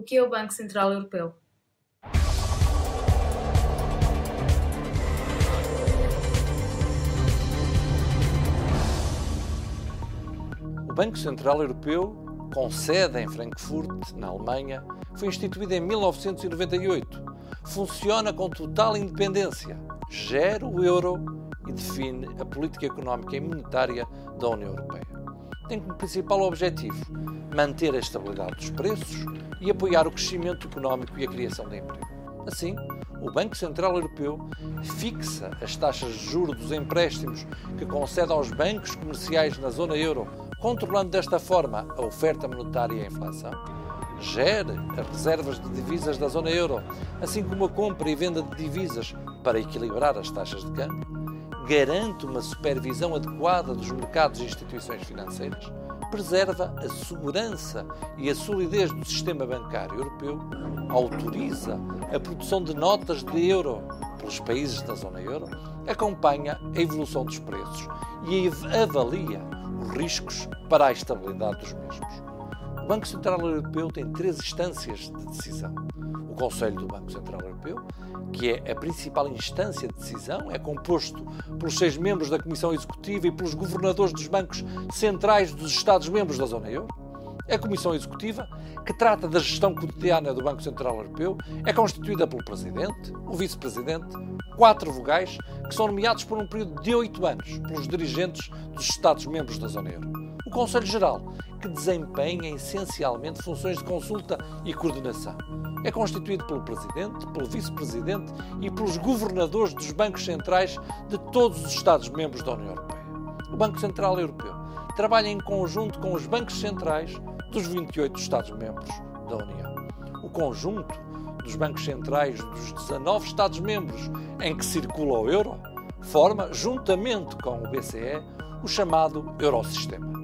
O que é o Banco Central Europeu? O Banco Central Europeu, com sede em Frankfurt, na Alemanha, foi instituído em 1998. Funciona com total independência, gera o euro e define a política económica e monetária da União Europeia. Tem como principal objetivo manter a estabilidade dos preços e apoiar o crescimento económico e a criação de emprego. Assim, o Banco Central Europeu fixa as taxas de juros dos empréstimos que concede aos bancos comerciais na zona euro, controlando desta forma a oferta monetária e a inflação. Gere as reservas de divisas da zona euro, assim como a compra e venda de divisas para equilibrar as taxas de câmbio. Garante uma supervisão adequada dos mercados e instituições financeiras preserva a segurança e a solidez do sistema bancário europeu, autoriza a produção de notas de euro pelos países da zona euro, acompanha a evolução dos preços e avalia os riscos para a estabilidade dos mesmos. Banco Central Europeu tem três instâncias de decisão. O Conselho do Banco Central Europeu, que é a principal instância de decisão, é composto pelos seis membros da Comissão Executiva e pelos governadores dos bancos centrais dos Estados-membros da zona euro. A Comissão Executiva, que trata da gestão cotidiana do Banco Central Europeu, é constituída pelo Presidente, o Vice-Presidente, quatro vogais, que são nomeados por um período de oito anos pelos dirigentes dos Estados-membros da zona euro. O Conselho Geral, que desempenha essencialmente funções de consulta e coordenação. É constituído pelo Presidente, pelo Vice-Presidente e pelos governadores dos bancos centrais de todos os Estados-membros da União Europeia. O Banco Central Europeu trabalha em conjunto com os bancos centrais dos 28 Estados-membros da União. O conjunto dos bancos centrais dos 19 Estados-membros em que circula o euro forma, juntamente com o BCE, o chamado Eurosistema.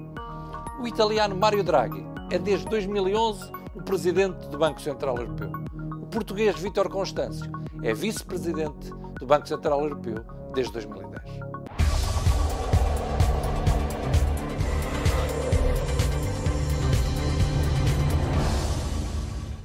O italiano Mario Draghi é desde 2011 o presidente do Banco Central Europeu. O português Vítor Constâncio é vice-presidente do Banco Central Europeu desde 2010.